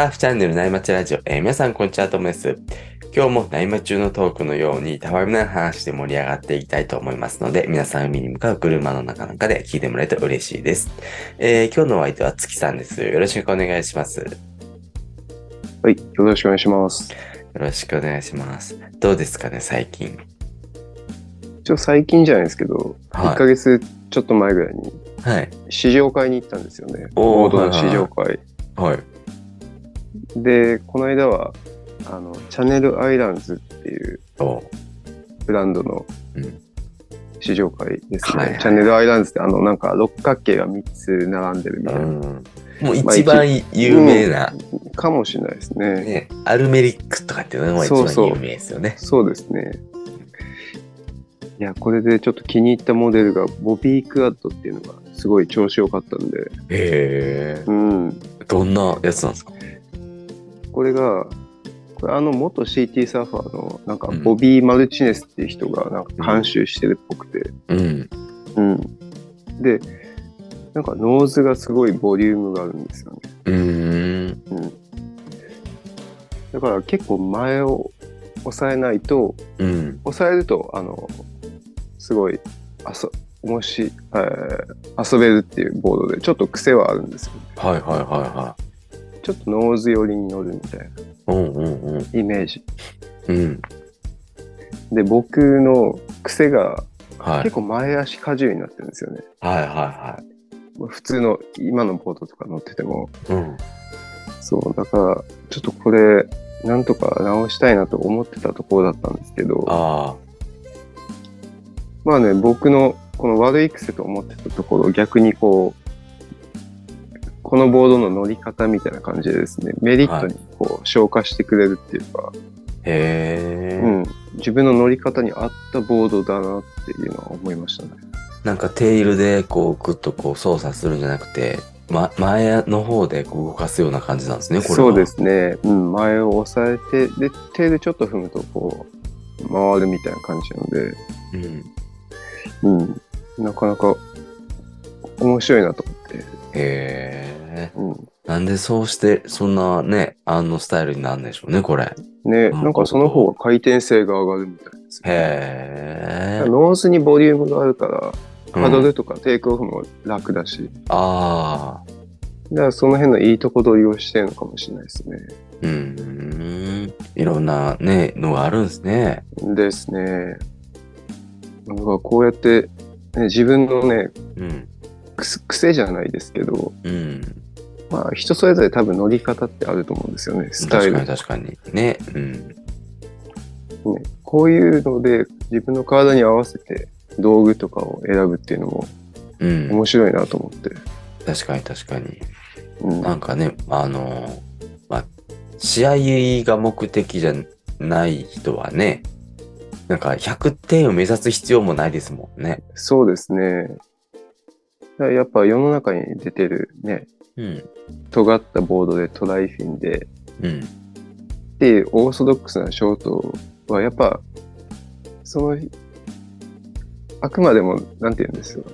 ターフチャンネル内町ラジオ、えー皆さんこんにちは、ともです。今日も内町中のトークのように、たわみない話で盛り上がっていきたいと思いますので、皆さん海に向かう車の中なんかで聞いてもらえると嬉しいです。えー今日のお相手は月さんです。よろしくお願いします。よはい、よろしくお願いします。ろしくお願いします。どうですかね、最近。ちょ最近じゃないですけど、はい1ヶ月ちょっと前ぐらいにはい。試乗会に行ったんですよね。ボードの試乗会。はい。で、この間は、あの、チャンネルアイランズっていうおブランドのうん試乗会ですね。はいはいチャンネルアイランズってあの、なんか六角形が3つ並んでるみたいな。うん。もう一番有名な、かもしれないですね。ね、アルメリックとかっていうのが一そうそう番有名ですよね。そうですね。いや、これでちょっと気に入ったモデルが、ボビークアッドっていうのがすごい調子良かったんで、へえ。うん。どんなやつなんですか？これが、これあの元 CT サーファーのなんかうんボビー・マルチネスっていう人がなんか監修してるっぽくて、うん。うん。で、なんかノーズがすごいボリュームがあるんですよね。うーん。うん。だから結構前を押さえないと、うん。押さえると、あの、すごい、あそ、もし、えー遊べるっていうボードで、ちょっと癖はあるんですよ、ね。はいはいはいはちょっとノーズ寄りに乗るみたいい。うんうんうん。なイメージ。うん。で、僕の癖がはい。結構前足荷重になってるんですよね。はいは普通の今のボードとか乗ってても。いはい。うん。そう、だから、ちょっとこれ、なんとか直したいなと思ってたところだったんですけど、あまあね、僕のこの悪い癖と思ってたところを逆にこう、このボードの乗り方みたいな感じでですね、メリットにこう消化してくれるっていうか、あ。へえ。うん、自分の乗り方に合ったボードだなっていうのは思いましたね。なんかテールでこうグッとこう操作するんじゃなくて、ま、前の方でこう動かすような感じなんですね、これは。そうで。すね。うん、前を押さえて、で、手でちょっと踏むとこう、回るみたいな感じなので、うん。うん、なかなか面白いなと思って。へえ。うんなんでそうして、そんなね、あのスタイルになるんでしょうね、これ。ね、うんなんかその方が回転性が上がるみたいですね。へえ。ノーズにボリュームがあるから、パドうんルとかテイクオフも楽だし、ああ。だからその辺のいいとこ取りをしてるのかもしれないですね。うーん。いろんなね、のがあるんですね。ですね。なんかこうやって、ね、自分のね、うん。癖じゃないですけど、うん。まあ人それぞれ多分乗り方ってあると思うんですよね、スタイル。確かに確かに。ね。うん。ね、こういうので自分の体に合わせて道具とかを選ぶっていうのもうん。面白いなと思って。確かに確かに。うん、なんかね、あの、まあ、試合が目的じゃない人はね、なんか100点を目指す必要もないですもんね。そうですね。やっぱ世の中に出てるね、うん。尖ったボードでトライフィンで、うん。で、オーソドックスなショートはやっぱ、その、あくまでも、なんて言うんですよ。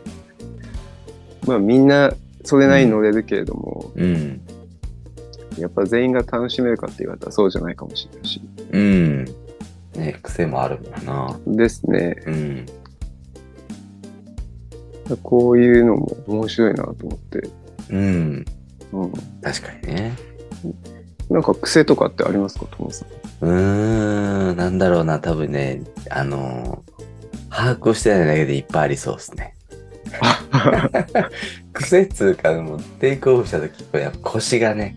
まあみんなそれなりに乗れるけれども、うん。やっぱ全員が楽しめるかって言われたらそうじゃないかもしれないし。うん。ね、癖もあるもんな。ですね。うん。こういうのも面白いなと思って。うん。うん、確かにね。なんか癖とかってありますか、トモさん？うーん。なんだろうな、多分ね、あの把握してないだけでいっぱいありそうですね。癖っつうか、もうテイクオフした時、やっぱ腰がね、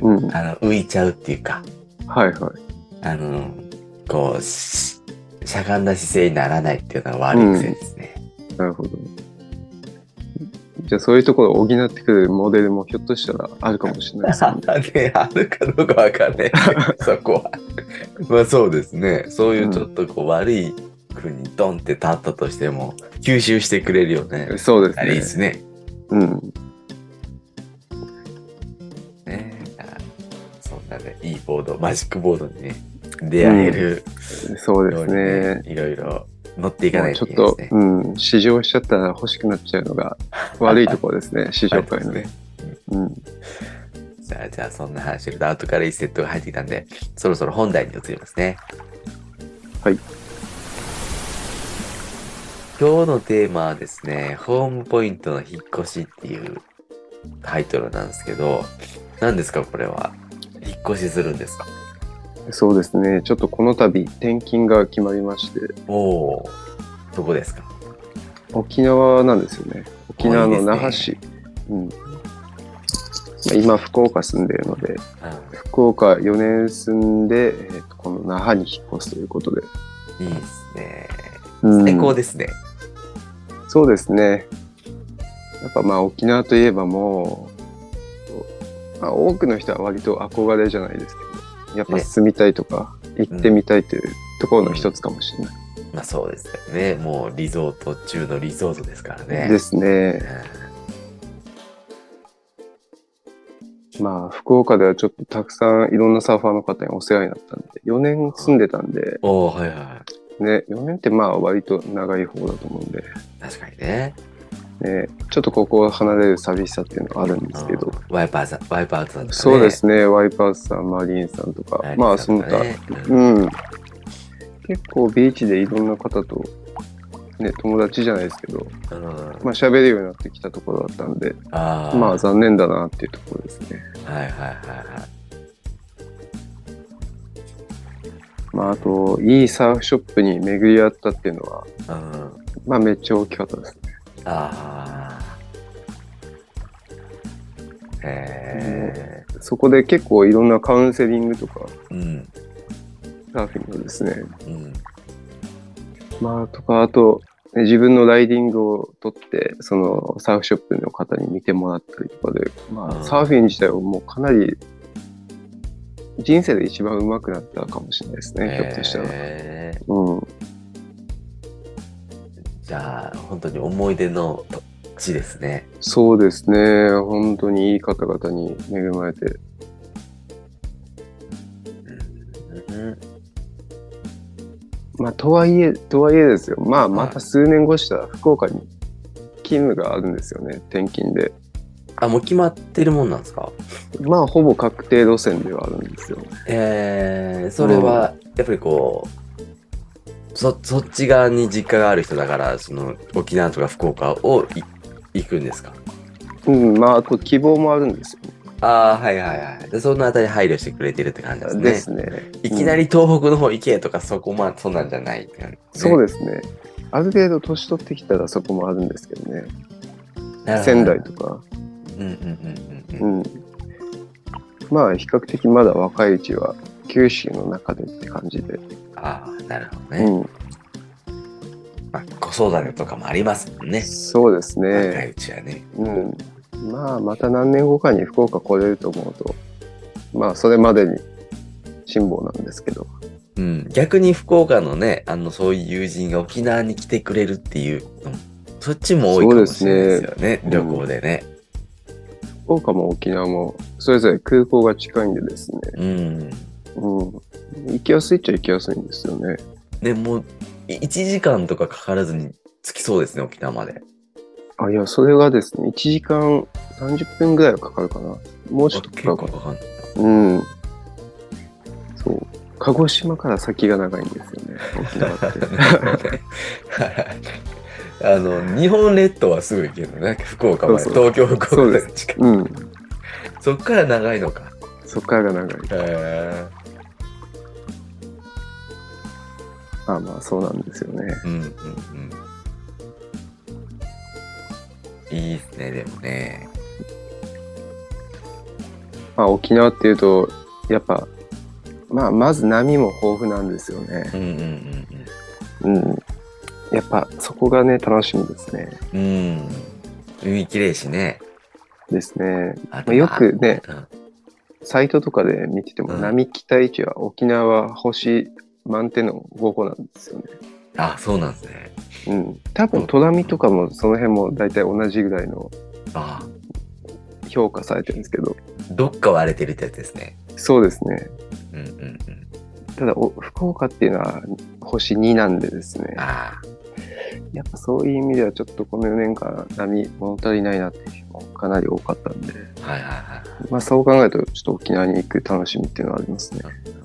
うん。あの、浮いちゃうっていうか、はいはい。あの、こう、ししゃがんだ姿勢にならないっていうのは悪い癖ですね。なるほど。じゃあそういうところを補ってくるモデルもひょっとしたらあるかもしれないですね。ね、あるかどうかわかんない。そこは。まあそうですね。そういうちょっとこう悪い風にドンって立ったとしても、吸収してくれるよね。そうですあれいいでね。すね。うん。ねそんなね、いいボード、マジックボードにね、出会えるそうですようにねね。、いろいろ乗っていかないもうちょっとといけないですね。、うん、試乗しちゃったら欲しくなっちゃうのが 悪いところですね、試乗会の。ねうん。した。じゃあそんな話してると後からいいセットが入ってきたんで、そろそろ本題に移りますね。はい。今日のテーマはですね、ホームポイントの引っ越しっていうタイトルなんですけど、何ですかこれは？引っ越しするんですか？そうですね。ちょっとこの度転勤が決まりまして、おお、どこですか？沖縄なんですよね。沖縄の那覇市。うん。まあ、今、福岡住んでいるので、福岡4年住んで、えーとこの那覇に引っ越すということで。うん、いいですね。うん最高ですね。そうですね。やっぱまあ沖縄といえばもう、まあ、多くの人は割と憧れじゃないですけど、やっぱ住みたいとか、行ってみたいというところの一つかもしれない。まあそうですよね。もうリゾート中のリゾートですからね。ですね。まあ福岡ではちょっとたくさんいろんなサーファーの方にお世話になったんで、4年住んでたんで、おおはいはい。ね、4年ってまあ割と長い方だと思うんで、確かにね。ね、ちょっとここを離れる寂しさっていうのはあるんですけど、うんワイパーさん、ワイパーさんとかね。そうですね、ワイパーズさん、マリンさんとか、マリンさんとかね。まあその他、うんうん。結構ビーチでいろんな方と、ね、友達じゃないですけど、うん。まあ喋るようになってきたところだったんで、ああ。まあ残念だなっていうところですね。はいはいはいはい。まああと、いいサーフショップに巡り合ったっていうのは、うん。まあめっちゃ大きかったですね。ああ。へえ。そこで結構いろんなカウンセリングとか、うん。サーフィンのですね、うん。まあとか、あと、ね自分のライディングを取って、そのサーフショップの方に見てもらったりとかで、まうんあサーフィン自体はもうかなり人生で一番上手くなったかもしれないですね、ひょっとしたら。うん。じゃあ、本当に思い出の地ですね。そうですね。本当にいい方々に恵まれて。うん。まあ、とはいえ、とはいえですよ。まあ、また数年後したら福岡に勤務があるんですよね、転勤で。あ、もう決まってるもんなんですか？まあ、ほぼ確定路線ではあるんですよ。えー、それは、やっぱりこう、そ、そっち側に実家がある人だから、その、沖縄とか福岡をい行くんですか？うん、まあ、あと希望もあるんですよ。ああ、はいはいはい。で、そのあたり配慮してくれてるって感じですね。ですね。いきなり東北の方行けとか、そこまで、そんなんじゃないって感じ、ね。そうですね。ある程度年取ってきたらそこもあるんですけどね。仙台とか。うんうんうんうんうん。うん。まあ、比較的まだ若いうちは九州の中でって感じで。ああ、なるほどね。うん。まあ、子育てとかもありますもんね。そうです若ね。いうちはね。うん。まあ、また何年後かに福岡来れると思うと、まあ、それまでに辛抱なんですけど。うん。逆に福岡のね、あの、そういう友人が沖縄に来てくれるっていうの、そっちも多いかもしれないですよね。すね旅行でね。福岡も沖縄もそれぞれ空港が近いんでですね。うん。うん。行きやすいっちゃ行きやすいんですよね。でもう、い1時間とかかからずに着きそうですね、沖縄まで。あ、いや、それがですね、1時間30分ぐらいはかかるかな。もうちょっとかかるかな。かかんない。うん。そう。鹿児島から先が長いんですよね、沖縄って。あの、日本列島はすぐ行けるのね。福岡まで。東京、福岡まで近い。うん。そっから長いのか。そっからが長い。へあまあ、そうなんですよね。ーうんうんうん。いいですね、でもね。まあ、沖縄っていうと、やっぱ、まあ、まず波も豊富なんですよね。うんうんうんうん。やっぱ、そこがね、楽しみですね。うん。うん。海きれいしね。ですね。あまあ、よくね、うんサイトとかで見てても、うん波期待値は沖縄は星満点の5個なんですよね。あ、そうなんですね。うん。多分、トラミとかもその辺も大体同じぐらいのあ評価されてるんですけど、どっか割れてるってやつですね。そうですね。うんうんうん。ただ、お福岡っていうのは星2なんでですね。あやっぱそういう意味ではちょっとこの4年間波物足りないなっていう日もかなり多かったんで、はいはいはい。まあそう考えるとちょっと沖縄に行く楽しみっていうのはありますね。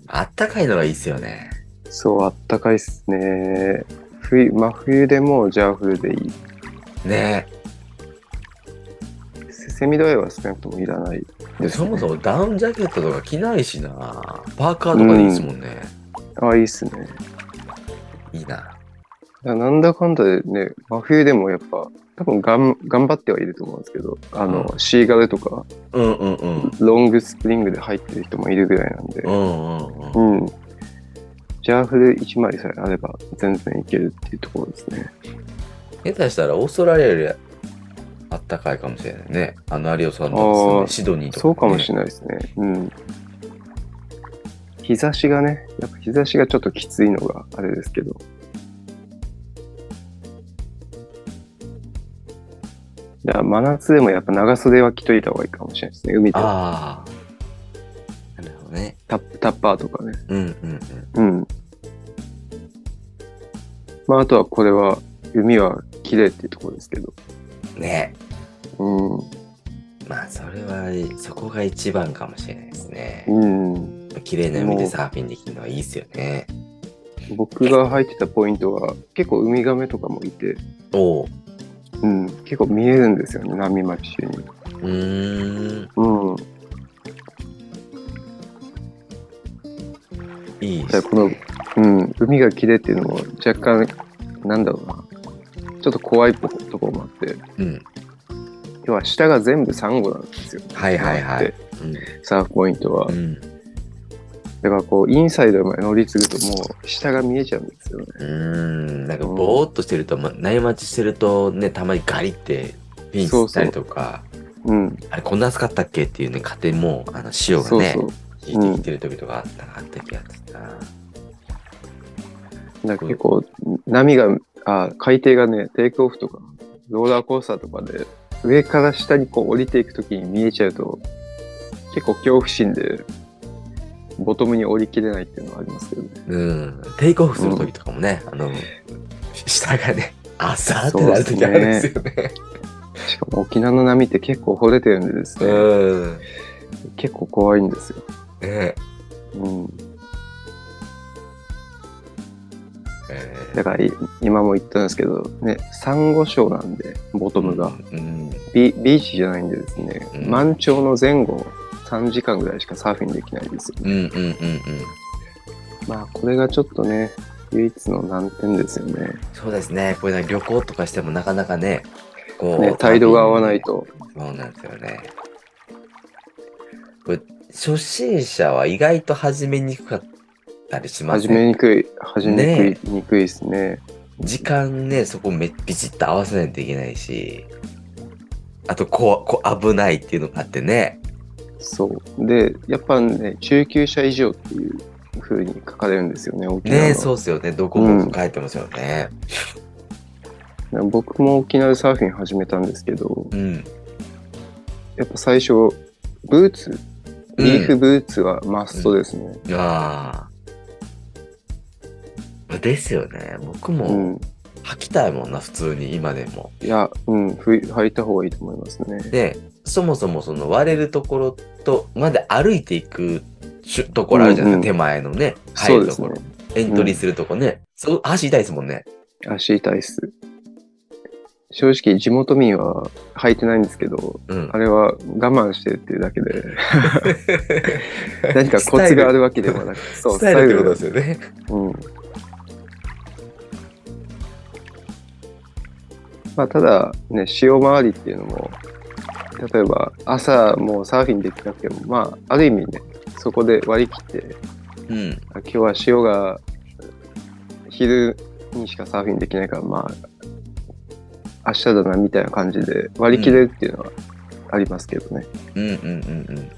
あったかいのがいいっすよね。そう、あったかいっすね。冬、真冬でもジャーフルでいい。ねセセミドライは少なくともいらないです、ね。そもそもダウンジャケットとか着ないしな。パーカーとかでいいですもんね。あ、いいっすね。いいな。らなんだかんだでね、真冬でもやっぱ、多分がん頑張ってはいると思うんですけど、あの、うシーガルとか、うんうんうん。ロングスプリングで入ってる人もいるぐらいなんで、うんうんうん。うん。ジャーフル1枚さえあれば全然いけるっていうところですね。下手したらオーストラリアよりあったかいかもしれないね。あの有オさんのシドニーとか、そうかもしれれないですね。うん。日差しがね、やっぱ日差しがちょっときついのがあれですけど。いや、真夏でもやっぱ長袖は着といた方がいいかもしれないですね。海でああ。タップタッパーとかね。うんうんうん。うん。まあ、あとはこれは、海は綺麗っていうところですけど。ねうん。まあそれはそこが一番かもしれないですね。うん。綺麗な海でサーフィンできるのはいいですよね。僕が入ってたポイントは、結構ウミガメとかもいて、おう。うん。結構見えるんですよね、波巻き中に。うーん。うん。いいっすじゃあこのね。うん。海が綺麗っていうのも若干、なんだろうな。ちょっと怖いとこところもあって、うん。要は下が全部サンゴなんですよ。はいはいはいで。サーフポイントはう。ん。だからこう、インサイドまで乗り継ぐともう下が見えちゃうんですよね。うーん。なんかぼーっとしてると、まあ、内待ちしてるとね、たまにガリってピンしたりとか、うん。あれこんな暑かったっけっていうね、勝手にもう、あの、潮がね、そうそう。引いてきてる時とかあった,、あった気がするな。だから結構、波が、あ、海底がね、テイクオフとか、ローラーコースターとかで、上から下にこう降りていくときに見えちゃうと、結構恐怖心で、ボトムに降りきれないっていうのはありますけどね。うん。テイクオフする時とかもね、あの、下がね、朝ってなる時あるんですよね。しかも沖縄の波って結構掘れてるんでですね、うん。結構怖いんですよ。ねうん。えだからい今も言ったんですけど、ね、サンゴ礁なんで、ボトムが。うん。ビビーチじゃないんでですね、うん満潮の前後3時間ぐらいしかサーフィンできないんですよね。うんうんうんうん。まあ、これがちょっとね、唯一の難点ですよね。そうですね。これ旅行とかしてもなかなかね、こう。ね、態度が合わない。と。そうなんですよね。初心者は意外と始めにくかったりします始めね。にくい、始めにくい、にくいですね。時間ね、そこめビチッと合わせないといけないし、あとこう、こう危ないっていうのがあってね。そう。で、やっぱね、中級者以上っていう風に書かれるんですよね、沖縄の。ねそうっすよね。どこも書いてますよね。僕も沖縄でサーフィン始めたんですけど、うん。やっぱ最初、ブーツ、リーフブーツはマストですね。ああ。ですよね。僕もうん。履きたいもんな、普通に今でも。いや、うん、ふい履いた方がいいと思いますね。で、そもそもその割れるところと、まで歩いていくところあるじゃないですか、うんうん手前のね。入るところ。。エントリーするとこね。そう足痛いですもんね。足痛いっす。正直、地元民は履いてないんですけど、うんあ。れは我慢してるっていうだけで、何かコツがあるわけでもなく、そう、スタイルってことスですよね。うん。まあ、ただ、ね、潮回りっていうのも、例えば朝もうサーフィンできなくても、まあ、ある意味ね、そこで割り切って、うん。あ今日は潮が昼にしかサーフィンできないから、まあ、明日だなみたいな感じで割り切れるっていうのはありますけどね。うんうんうん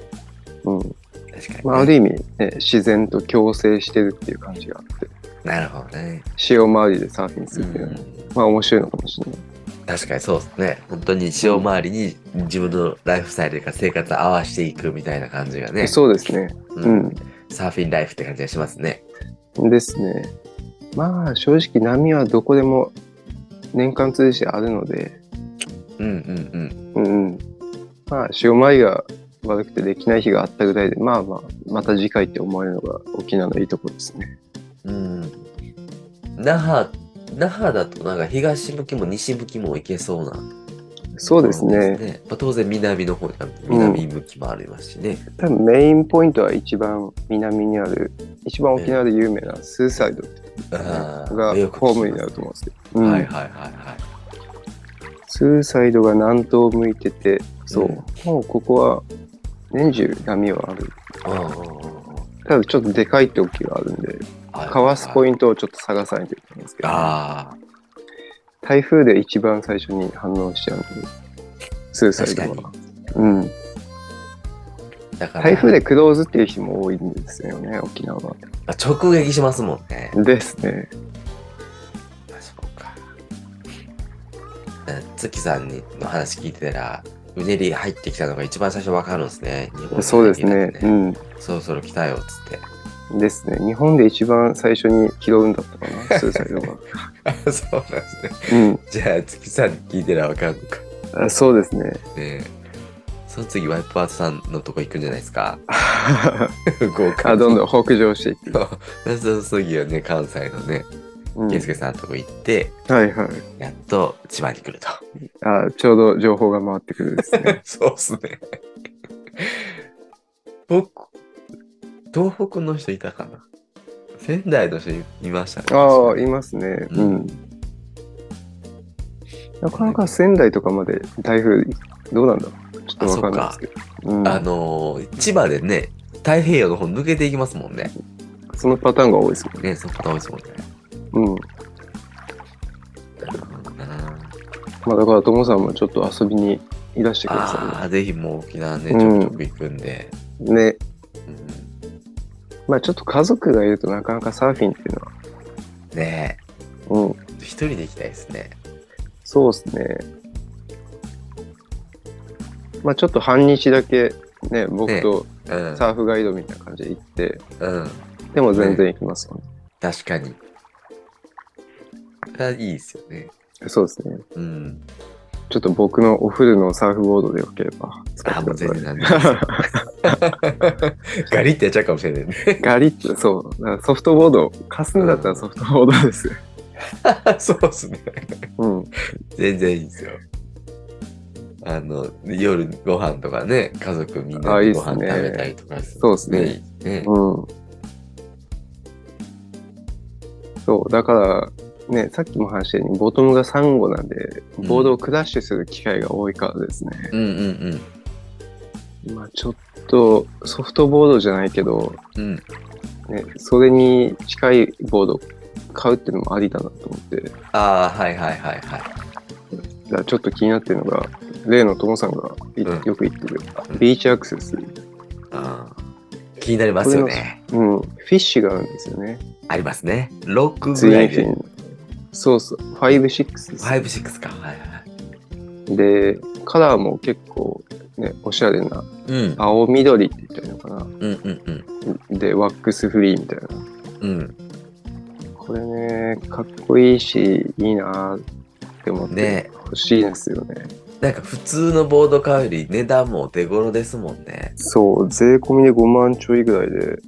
うん。うん。確かに、まあ、ある意味、ね、自然と共生してるっていう感じがあって、なるほどね。潮回りでサーフィンすうるっていうのは、んまあ面白いのかもしれない。確かにそうですね。本当に潮回りに自分のライフスタイルとか生活を合わせていくみたいな感じがね。そうですね。ううん。サーフィンライフって感じがしますね。ですね。まあ正直波はどこでも年間通じてあるので、うんうんうんうん。まあ、潮回りが悪くてできない日があったぐらいで、まあまあ、また次回って思えるのが沖縄のいいところですね。うん。うん。那覇、那覇だとなんか東向きも西向きも行けそうな。そうですね。まあ、当然南の方にある南向きもありますしね。多分メインポイントは一番南にある、一番沖縄で有名なスーサイドがホームになると思うんですけど。うんはいはいはいはい。スーサイドが南東を向いてて、そう、うんもうここは年中波はある。ああただちょっとでかい時があるんで、かわすポイントをちょっと探さないといけないんですけど、あ台風で一番最初に反応しちゃうんで、スーサイド確は。うん。あ。だから、台風でクローズっていう人も多いんですよね、沖縄は。あ直撃しますもんね。ですね。あそうか。え月さんにの話聞いてたら、うねり入ってきたのが一番最初わかるんですね。日本そうですね。う。うんそろそろ来たよ、つって。ん。ですね。日本で一番最初に拾うんだったかな、スーサイドが。あそうなんですね。うんじゃあ、月さんに聞いてたらわかるのか。あ。そうですね。ねえその次、ワイプアートさんのとこ行くんじゃないですか？豪華あ、どんどん北上していって。その次はね、関西のね、うんケイスケさんのとこ行って、はいはい。やっと千葉に来ると。あ、ちょうど情報が回ってくるですね。そうっすね。僕、東北の人いたかな？仙台の人いいましたね。ああ、いますね。ううんん。なかなか仙台とかまで台風、どうなんだろう？ちょっとわかんないですけど。うんあのー千葉でね、太平洋の方抜けていきますもんね。そのパターンが多いですよね。ね、そのパターン多いですもんね。うん。まあだから、ともさんもちょっと遊びにいらしてくだあさあ、ぜひもう沖縄ね、うんちょくちょく行くんで。いね。ね。うんまあちょっと家族がいるとなかなかサーフィンっていうのは、ねうん。え、一人で行きたいですね。そうですね。まあちょっと半日だけね、僕とうん。サーフガイドみたいな感じで行って、うん。でも全然行きますよね。確かに。がいいですよね。そうですね。うん。ちょっと僕のお風呂のサーフボードでよければ使あ、ってくもう全ださ然い。なんで。ガリってやっちゃうかもしれないね。ガリッと、そう。ソフトボード、貸すんだったらソフトボードです。そうっすね。うん。全然いいですよ。あの、夜ご飯とかね、家族みんなでご飯食べたりとかそうっすね。ね。ねうん。そう、だから、ね、さっきも話したように、ボトムがサンゴなんで、ボードをクラッシュする機会が多いからですね。うんうんまあちょっと、ソフトボードじゃないけど、うん。うん。ね、それに近いボード買うっていうのもありだなと思って、ああ、はいはいはいはい。らちょっと気になってるのが、例のともさんがいうんよく言ってる、うんビーチアクセス。あー気になりますよね。うん、フィッシュがあるんですよね。ありますね。6ツイぐらいで。そうそう、5、6です。5、6か。はいはい。で、カラーも結構ね、おしゃれな、うん。青緑って言ったらいいのかな。うんうんうん。で、ワックスフリーみたいな。うん。これね、かっこいいし、いいなって思ってね欲しいですよね。なんか普通のボード買うより値段もお手頃ですもんね。そう、税込みで5万ちょいぐらいで、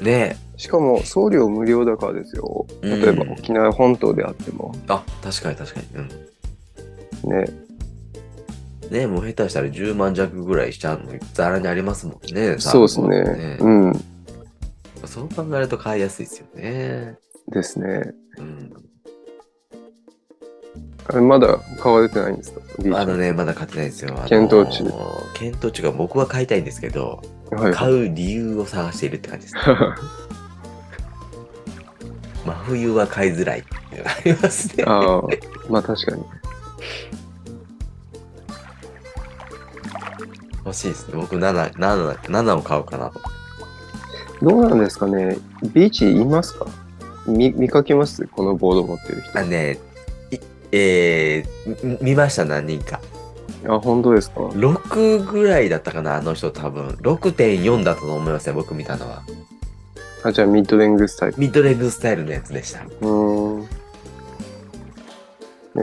ねしかも送料無料だからですよ。例えばうん沖縄本島であっても。あ、確かに確かに。うん。ね、ねもう下手したら10万弱ぐらいしちゃうのざらにありますもんね。そうですサーフボードね。うん。そう考えると買いやすいですよね。ですね。うん。あれまだ買われてないんですか？あのね、まだ買ってないんですよ。検討中。検討中が僕は買いたいんですけど、はい。買う理由を探しているって感じです。真冬は買いづらいっていうのがありますね。ああ、まあ確かに。欲しいですね。僕7、7、7を買おうかなと。どうなんですかね？ビーチいますか？見見かけます？このボード持ってる人。あね、いえー、み見ました、何人か。あ、本当ですか？6ぐらいだったかな、あの人多分。6.4だったと思いますね、僕見たのは。あ、じゃあミッドレングスタイル。ミッドレングスタイルのやつでした。うーん。ね、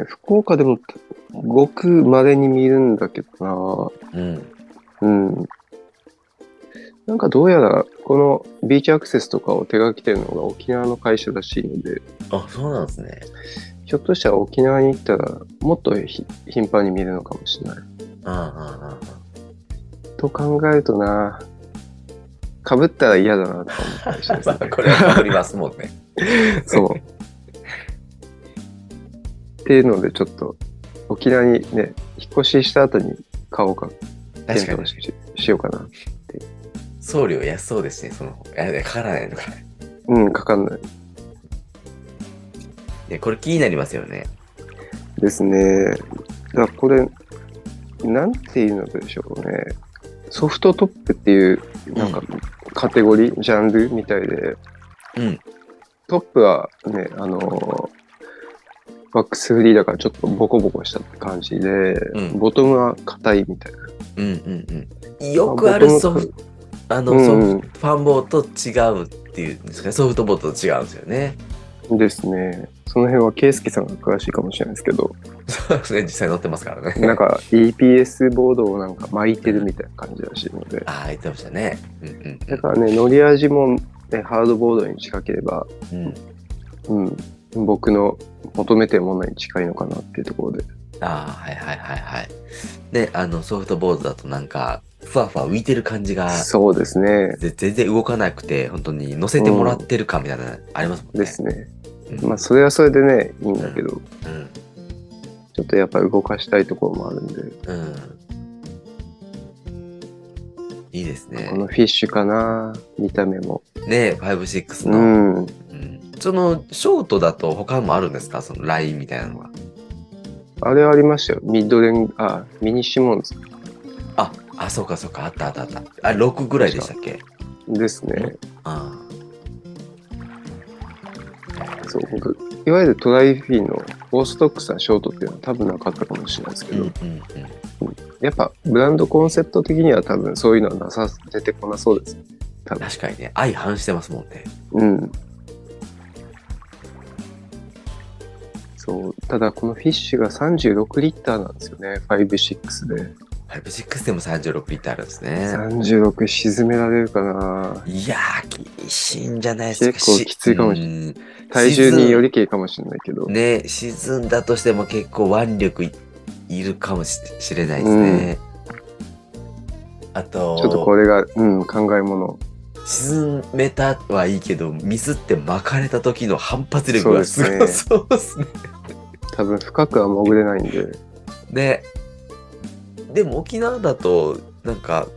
福岡でもごく稀に見るんだけどうん。なうん。なんかどうやら、このビーチアクセスとかを手掛けてるのが沖縄の会社らしいので、あ、そうなんですね。ひょっとしたら沖縄に行ったら、もっとひ頻繁に見るのかもしれない。ああ、と考えるとな、被ったら嫌だなとか思ったりし まあ、これはかりますもんね。そう。っていうので、ちょっと、沖縄にね、引っ越しした後に買おうか、確かに。ししようかな。送料安そうですね、その。いや、かからないのか。うん、かかんない。ね、これ気になりますよね。ですね。だこれ、なんていうのでしょうね。ソフトトップっていう、なんか、カテゴリー、ジャンルみたいで、うん。トップはね、あのーワックスフリーだからちょっとボコボコしたって感じで、うんボトムは硬いみたいな。うんうんうん。よくあるソフト、あの、うんソフト、ファンボーと違うっていうんですかね、ソフトボートと違うんですよね。ですね。その辺は圭介さんが詳しいかもしれないですけど、そうですね、実際乗ってますからね。なんか EPS ボードをなんか巻いてるみたいな感じらしいので、ああ、言ってましたね。うんうんだからね、乗り味も、ね、ハードボードに近ければ、うん。うん。うん、僕の求めてるものに近いのかなっていうところで。ああ、はいはいはいはい。で、あの、ソフトボードだとなんか、ふわふわ浮いてる感じが、そうですね。ぜ全然動かなくて、本当に乗せてもらってるかみたいなのありますもんね。ですね。うん。まあ、それはそれでね、いいんだけど、うん。ちょっとやっぱり動かしたいところもあるんで、うん。いいですねこ。のフィッシュかな、見た目も。ね、5-6うの。ん。うんその、ショートだと他もあるんですか？そのラインみたいなのが。あれありましたよ。ミッドレン、あ、ミニシモンズあ、あ、そうかそうか、あったあったあった。あ、6ぐらいでしたっけ？ですね。あそう、僕、いわゆるトライフィーのオーソドックスなショートっていうのは多分なかったかもしれないですけあ。うんど、うんうん。やっぱブランドコンセプト的には多分そういうのはなさ、出てこなそうです。多分。確かにね、相反してますもんね。うん。そう。ただこのフィッシュが36リッターなんですよね。5、6で。5-6でも36リッターあるんですね。36沈められるかないやー、厳しいんじゃないですか。結構きついかもしれれない。体重によりけいかもしれないけど。ね、沈んだとしても結構腕力いいるかもししれないですね。あと、ちょっとこれが、うん、考えもの。沈めたはいいけど、ミスって巻かれた時の反発力がすそうごですねそうですね。多分深くは潜れないんで。で、でも沖縄だと、なんか、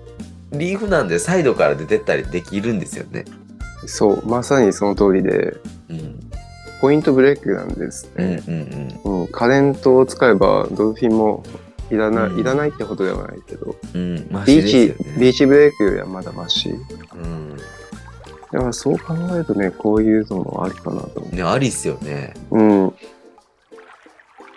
リーフなんでサイドから出てったりできるんですよね。そう、まさにその通りで、うん。ポイントブレイクなんですうんね。うんうん、カレントを使えばドルフィンもいらない、うんいらないってほどではないけど、うん。うん。マビーチ。ビーチブレイクよりはまだマシ。うん。だからそう考えるとね、こういうのもありかなと思ね、ありっすよね。う。うん。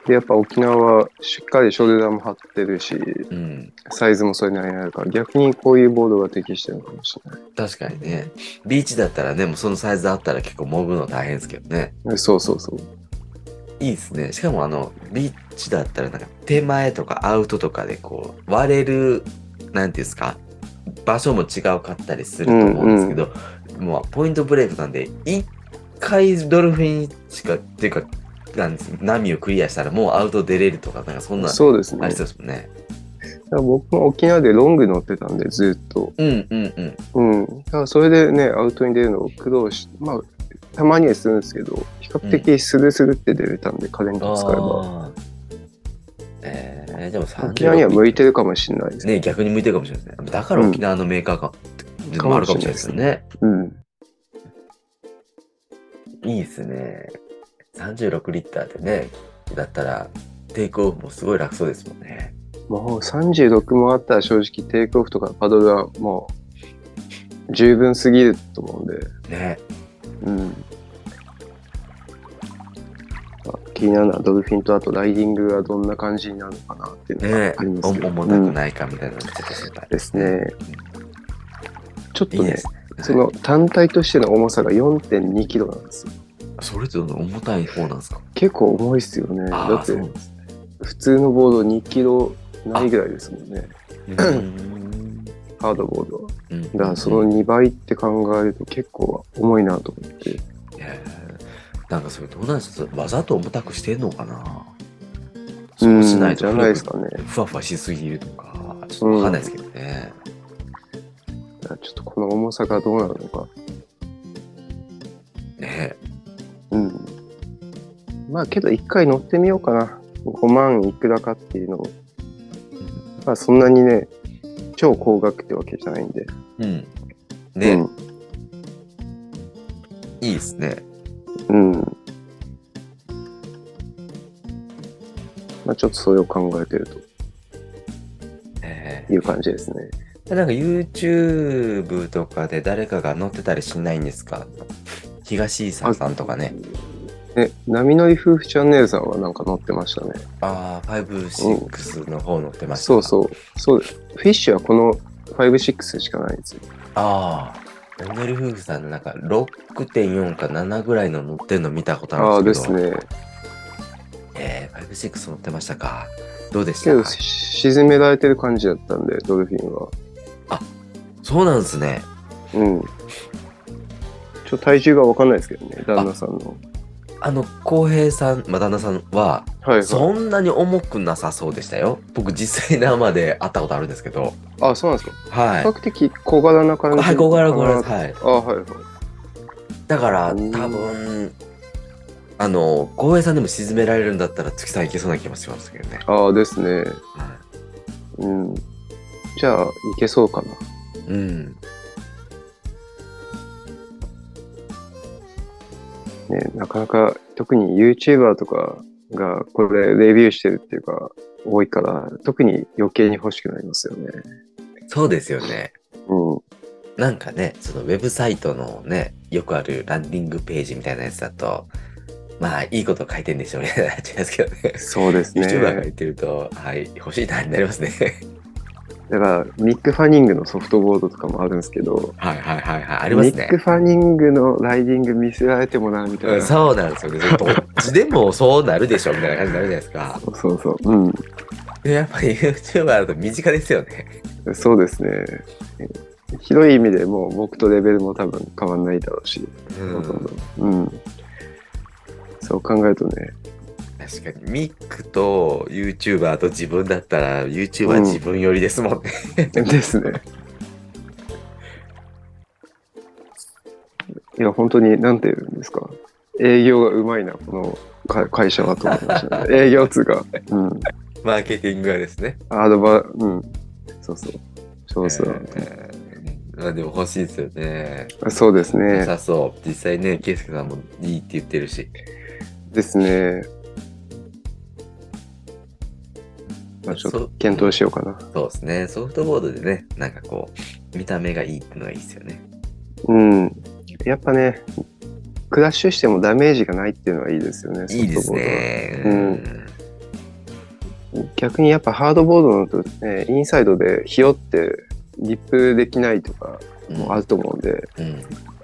で、やっぱ沖縄はしっかりショルダーも張ってるし、うん。サイズもそれなりにあるから、逆にこういうボードが適してるのかもしれない。確かにね。ビーチだったらね、もうそのサイズあったら結構潜るの大変ですけどね。えそうそうそう。いいですね。しかもあの、ビーチだったらなんか手前とかアウトとかでこう、割れる、なんていうんですか、場所も違うかったりすると思うんですけど、もうポイントブレイクなんで、一回ドルフィンしか、っていうか、なんです波をクリアしたらもうアウト出れるとか、なんかそんな、そうですね。ありそうですもんね。ら僕も沖縄でロング乗ってたんで、ずっと。うんうんうん。うん。だからそれでね、アウトに出るのを苦労し、まあ、たまにはするんですけど、比較的スルスルって出れたんで、カレント使えば。えー、でも36沖縄には向いてるかもしれないですね。ね、逆に向いてるかもしれないですね。だから沖縄のメーカーが、でもあるかもしれないですよね。うん。いいですね。36リッターでね、だったら、テイクオフもすごい楽そうですもんね。もう36もあったら正直テイクオフとかパドルはもう十分すぎると思うんで、ね。うん。あ気になるのはドルフィンとあとライディングがどんな感じになるのかなっていうのねがありますけど、重たくないかみたいなのちょっと心配ですね。ちょっとねね。その単体としての重さが4.2キロなんですよ。それって重たい方なんですか？結構重いっすよね。だってね。普通のボード2キロないぐらいですもんね。ハードボードは。うんだからその2倍って考えると結構重いなと思って。えーなんかそれどうなんですか？わざと重たくしてんのかな？そうしないとじゃないですかね。ふわふわしすぎるとか、ちょっとわかんないですけどね。ちょっとこの重さがどうなるのか。ねうん。まあけど一回乗ってみようかな。5万いくらかっていうのを。まあそんなにね、超高額ってわけじゃないんで。うん。ね、うん。いいですね。うん。まあちょっとそれを考えてるえという感じですね。ーなんか YouTube とかで誰かが載ってたりしないんですか？東井さんさんとかね。ね、波乗り夫婦チャンネルさんはなんか乗ってましたね。ああ、56の方載ってました。そうそう。そうです。フィッシュはこの5-6しかないんですよ。ああ、おねる夫婦さんのなんか6.4か7ぐらいの乗ってるの見たことあああるんですけど。ですね。えー、56乗ってましたか？どうでしけど、沈められてる感じだったんで、ドルフィンは。そうなんですね。うん。ちょっと体重がわかんないですけどね、旦那さんの。あの、浩平さん、まあ、旦那さんは、はいはい。そんなに重くなさそうでしたよ。僕実際生で会ったことあるんですけど。あ、そうなんですか。はい比。較的小柄な感じ。はい、小柄小柄はい。あ、はいはい。だから、うん多分、あの、浩平さんでも沈められるんだったら月さんいけそうな気もしますけどね。ああですね。はうん。じゃあ、いけそうかな。い。うん。ね、なかなか、特に YouTuber とかがこれレビューしてるっていうか、多いから、特に余計に欲しくなりますよね。そうですよね。うん。なんかね、そのウェブサイトのね、よくあるランディングページみたいなやつだと、まあ、いいこと書いてんでしょうね。なっちゃいますけどね。そうです YouTuber がね。言ってると、はい、欲しいなになりますね。だから、ミック・ファニングのソフトボードとかもあるんですけど、はいはいはいはい。ありますねミック・。ファニングのライディング見せられてもな、みたいな。うんそうなんですよね。どっちでもそうなるでしょみたいな感じになるじゃないですか。そうそうそう。うん。でやっぱり YouTuber だと身近ですよね。そうですね。広い意味でもう僕とレベルも多分変わんないだろうし、うん。うん。そう考えるとね、確かに。ミックと YouTuber と自分だったら YouTuber 自分寄りですもんね。ですね。いや、本当に、なんて言うんですか。営業がうまいな、このか会社はと思いましたね。営業通が。うん。マーケティングはですね。アドバ、うん。そうそう。上手だなとえーまあでも欲しいですよね。そうです良ね。さそう。実際ね、ケイスケさんもいいって言ってるし。ですね。まあ、ちょっと検討しようかな。そうですね。ソフトボードでね、なんかこう、見た目がいいってのがいいですよね。うん。やっぱね、クラッシュしてもダメージがないっていうのはいいですよね。いいですね。うん逆にやっぱハードボードのと、ね、インサイドでひよってリップできないとかうんもあると思うんで、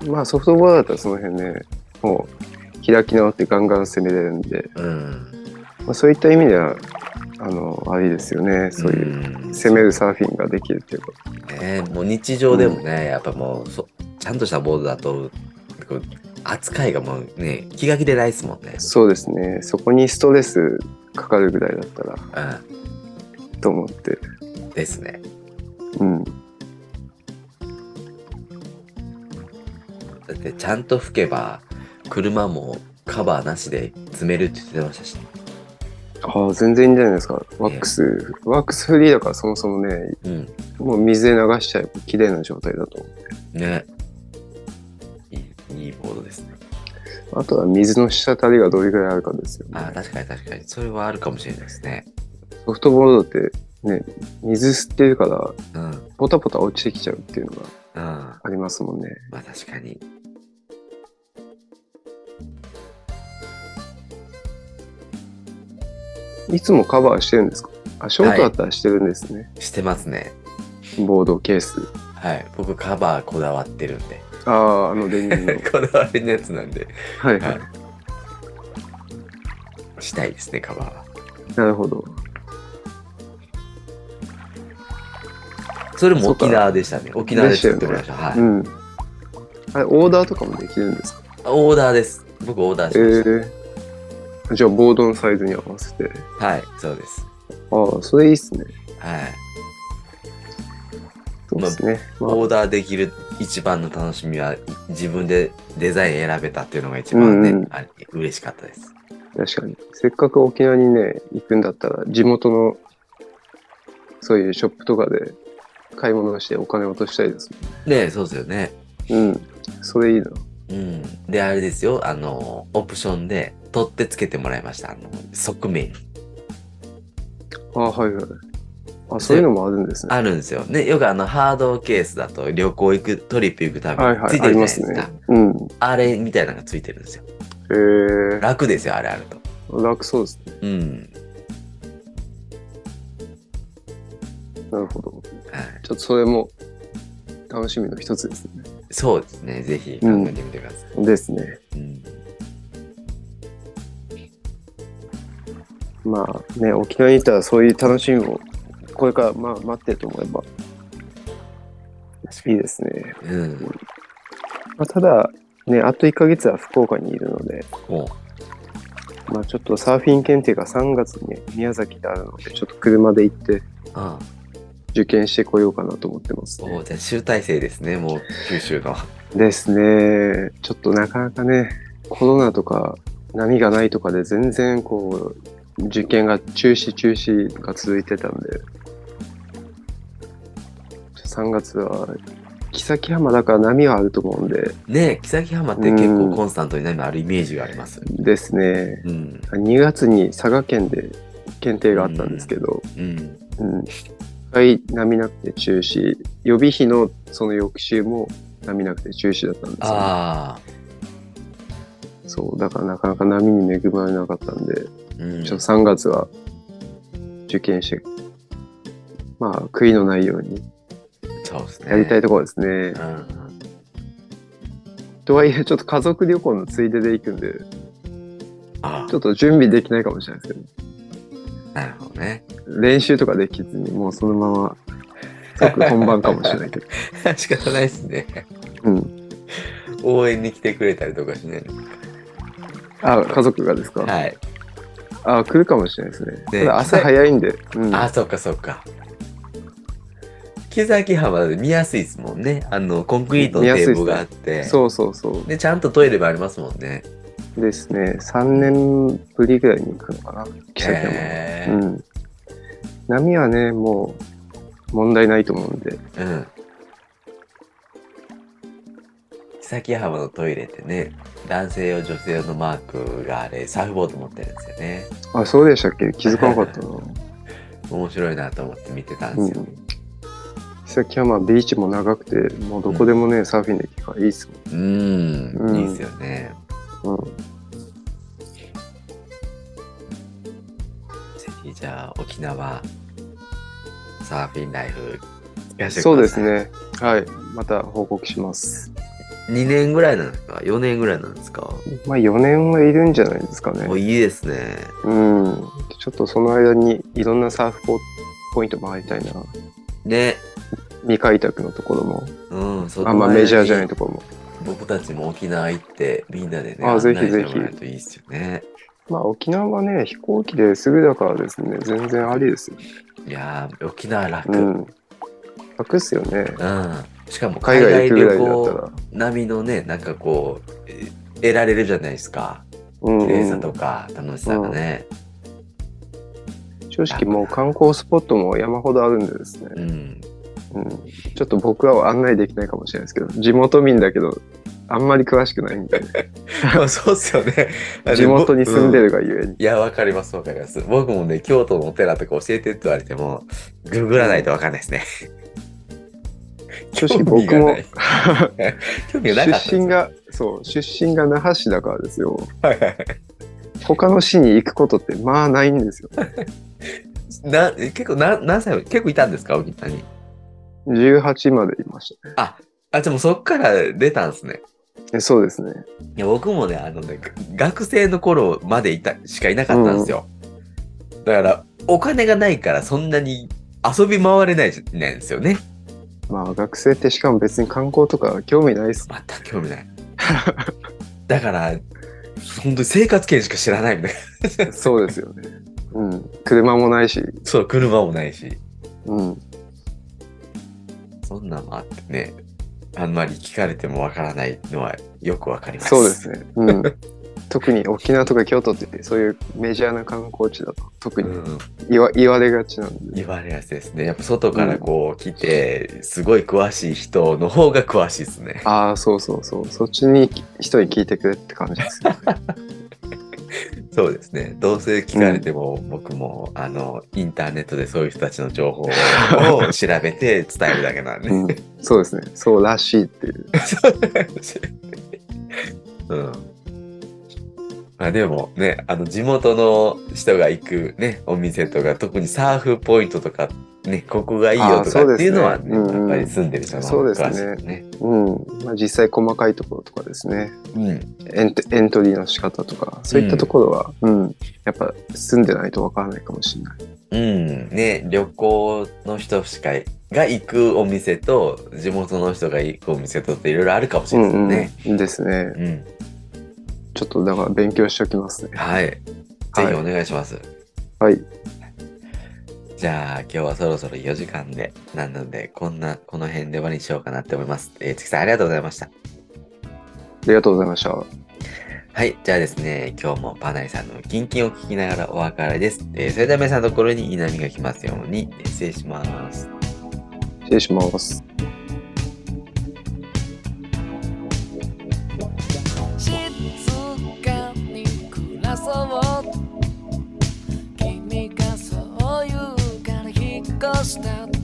うん。まあソフトボードだったらその辺ね、もう開き直ってガンガン攻めれるんで、うん。まあ、そういった意味では、あの、ありですよね。そういううん攻めるサーフィンができるっていうか。ね、もう日常でもね、やっぱもうそ、ちゃんとしたボードだと、こう扱いがもうね、気が気でないですもんね。そうですね。そこにストレスかかるぐらいだったらうと思って。ん。ですね。うん。だってちゃんと吹けば、車もカバーなしで積めるって言ってましたし。ああ、全然いいんじゃないですか。ワックス、ワックスフリーだからそもそもね、うん。もう水で流しちゃえば綺麗な状態だと思う。ね。いい、いいボードですね。あとは水の滴りがどれぐらいあるかですよね。ああ、確かに確かに。それはあるかもしれないですね。ソフトボードってね、水吸ってるから、うん。うん。ポタポタ落ちてきちゃうっていうのがまありますもんね。あ確かに。いつもカバーしてるんですか？あ、ショートだったらしてるんですね。してますね。ボードケース。はい。僕カバーこだわってるんで。ああ、あのデニムの。こだわりのやつなんで。はいははいい。したいですね、カバーは。なるほど。それも沖縄でしたね。沖縄で作ってもらいました。はい、うん。あれ、オーダーとかもできるんですか？オーダーです。僕オーダーしえました。ー、じゃあ、ボードのサイズに合わせて。はい、そうです。ああ、それいいっすね。はい。そうですね。まあオーダーできる一番の楽しみは、自分でデザイン選べたっていうのが一番ね、うんうんあれ嬉しかったです。確かに。せっかく沖縄にね、行くんだったら、地元の、そういうショップとかで買い物をしてお金を落としたいですねそうですよね。うん。それいいな。うん。で、あれですよ、あの、オプションで取ってつけてもらいました。あの、側面に。ああ、はいはい。あ、そういうのもあるんですね。あるんですよ。ね、よくあの、ハードケースだと旅行行く、トリップ行くためはいはい。についてるじゃないありまですすか。ね。うん。あれみたいなのがついてるんですよ。えー、楽ですよ、あれあると。楽そうですね。うん。なるほど。はい。ちょっとそれも楽しみの一つですね。そうですね。ぜひ考えてみてください。ですね。うん。まあね、沖縄にいたらそういう楽しみも、これからまあ待ってると思えば、いいですね。うん。まあ、ただ、ね、あと1ヶ月は福岡にいるので、もまあちょっとサーフィン検定が3月に宮崎であるので、ちょっと車で行って受験してこようかなと思ってます、あ、おね。じゃあ集大成ですね、もう九州の。ですね。ちょっとなかなかね、コロナとか波がないとかで全然こう、受験が中止中止が続いてたんで、3月は、木崎浜だから波はあると思うんで、ね木崎浜って結構コンスタントに波あるイメージがあります。ですね。うん。2月に佐賀県で検定があったんですけど、うん。うん。一回波なくて中止、予備費のその翌週も波なくて中止だったんですよ、ね。ああ。そう、だからなかなか波に恵まれなかったんで、うん。ちょっと3月は受験して、まあ、悔いのないようにそうですね。やりたいところですね。うん。とはいえ、ちょっと家族旅行のついでで行くんで、あちょっと準備できないかもしれないですけど、あ、なるほどね。練習とかできずに、もうそのまま、即本番かもしれないけど。仕方ないですね。うん。応援に来てくれたりとかしないの？あ、家族がですか、はい。あ、来るかもしれないですね。ねただ朝早いんで、うん。あ、そっかそっか。木崎浜で見やすいですもんね。あの、コンクリートのテーブルがあって。そうそうそう。で、ちゃんとトイレもありますもんね。ですね。3年ぶりぐらいに行くのかな。木崎浜は。へーうん。波はね、もう問題ないと思うんで。うん。崎浜のトイレってね、男性用女性用のマークがあれ、サーフボード持ってるんですよね。あ、そうでしたっけ？気づかなかったな。面白いなと思って見てたんですよ。うん。木崎浜ビーチも長くて、もうどこでもね、サーフィンできるからいいっすうん、うんいいですよね。もん。うん。ぜひじゃあ沖縄サーフィンライフ聞かせてください。そうです。ね。はい。また報告します。2年ぐらいなんですか ?4 年ぐらいなんですか？まあ4年はいるんじゃないですかね。おいいですね。うん。ちょっとその間にいろんなサーフポイント回りたいな。ね。未開拓のところも。うん、そあんまメジャーじゃないとところも。僕たちも沖縄行ってみんなでね、あぜひぜひいいですよね。まあ沖縄はね、飛行機ですぐだからですね、全然ありですよ。いやー、沖縄楽。ううん。ん。楽っすよね。しかも海海外旅外行。並みのね、なんかこう、え得られるじゃないですか。うん、綺麗さとうん。か楽しさがね。正直もう観光スポットも山ほどあるんでですね。うん。うん。ちょっと僕は案内できないかもしれないですけど、地元民だけど、あんまり詳しくないんで、ま あそうっすよね。地元に住んでる。るがゆえに。いや、わかります、わかります。僕もね、京都のお寺とか教えてって言われても、ググらないとわかんないですね。正直僕も。出身が、そう、出身が那覇市だからですよ。他の市に行くことってまあないんですよ。な結構な何歳結構いたんですか？沖縄に。18までいましたね。あ、でもそっから出たんですね。えそうですね。いや僕もね、あのね、が学生の頃までいた、しかいなかったんですよ。だから、お金がないからそんなに遊び回れないじゃないんですよね。まあ学生ってしかも別に観光とか興味ないっす。全く興味ない。だから、本当に生活圏しか知らないみたいな。そうですよね。うん。車もないし。そう、車もないし。うん。そんなんもあってね、あんまり聞かれてもわからないのはよくわかります。そうですね。うん。特に沖縄とか京都ってそういうメジャーな観光地だと特にうん、言わ言われがちなんで。言われやすいですね。やっぱ外からこう来て、すごい詳しい人の方が詳しいですね。ああ、そうそうそう。そっちに人に聞いてくれって感じですよ。そうですね。どうせ聞かれても、僕もあのインターネットでそういう人たちの情報を調べて伝えるだけなんで。うん。そうですね。そうらしいっていう。うん。まあでもね、あの地元の人が行くね、お店とか、特にサーフポイントとか、ね、ここがいいよとかっていうのはね、うんうんやっぱり住んでる人のそうですね詳しいよね。うん。まあ実際細かいところとかですね。うん。エントエントリーの仕方とか、そういったところは、うん。やっぱ住んでないとわからないかもしれない。うん。ね、旅行の人しかが行くお店と、地元の人が行くお店とっていろいろあるかもしれないですよね。うんうん。ですね。うん。ちょっとだから勉強しておきますね。はい。ぜひお願いします。はい。じゃあ、今日はそろそろ4時間で、なので、こんな、この辺で終わりにしようかなって思います。えー、月さんありがとうございました。ありがとうございました。はい。じゃあですね、今日もパナイさんのキンキンを聞きながらお別れです。えーそれでは皆さんのところに稲見が来ますように、えー失礼します。失礼します。そ